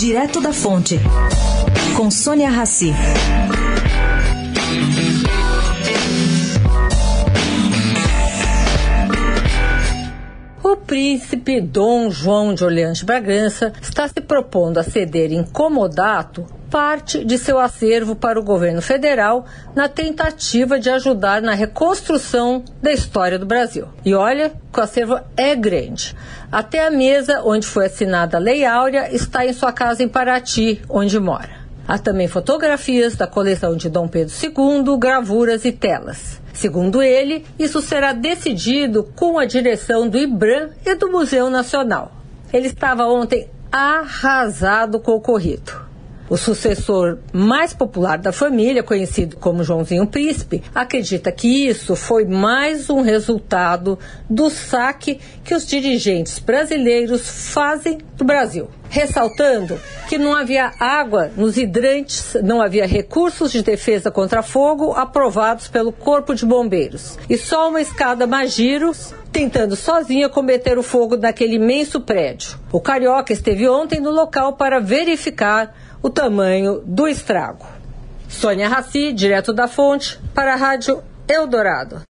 Direto da Fonte, com Sônia Rassi. O príncipe Dom João de Orleans Bragança está se propondo a ceder em comodato parte de seu acervo para o governo federal na tentativa de ajudar na reconstrução da história do Brasil. E olha que o acervo é grande. Até a mesa onde foi assinada a Lei Áurea está em sua casa em Paraty, onde mora. Há também fotografias da coleção de Dom Pedro II, gravuras e telas. Segundo ele, isso será decidido com a direção do IBRAM e do Museu Nacional. Ele estava ontem arrasado com o ocorrido. O sucessor mais popular da família, conhecido como Joãozinho Príncipe, acredita que isso foi mais um resultado do saque que os dirigentes brasileiros fazem do Brasil. Ressaltando que não havia água nos hidrantes, não havia recursos de defesa contra fogo aprovados pelo Corpo de Bombeiros. E só uma escada Magiros tentando sozinha combater o fogo naquele imenso prédio. O carioca esteve ontem no local para verificar o tamanho do estrago. Sônia Raci, direto da fonte, para a Rádio Eldorado.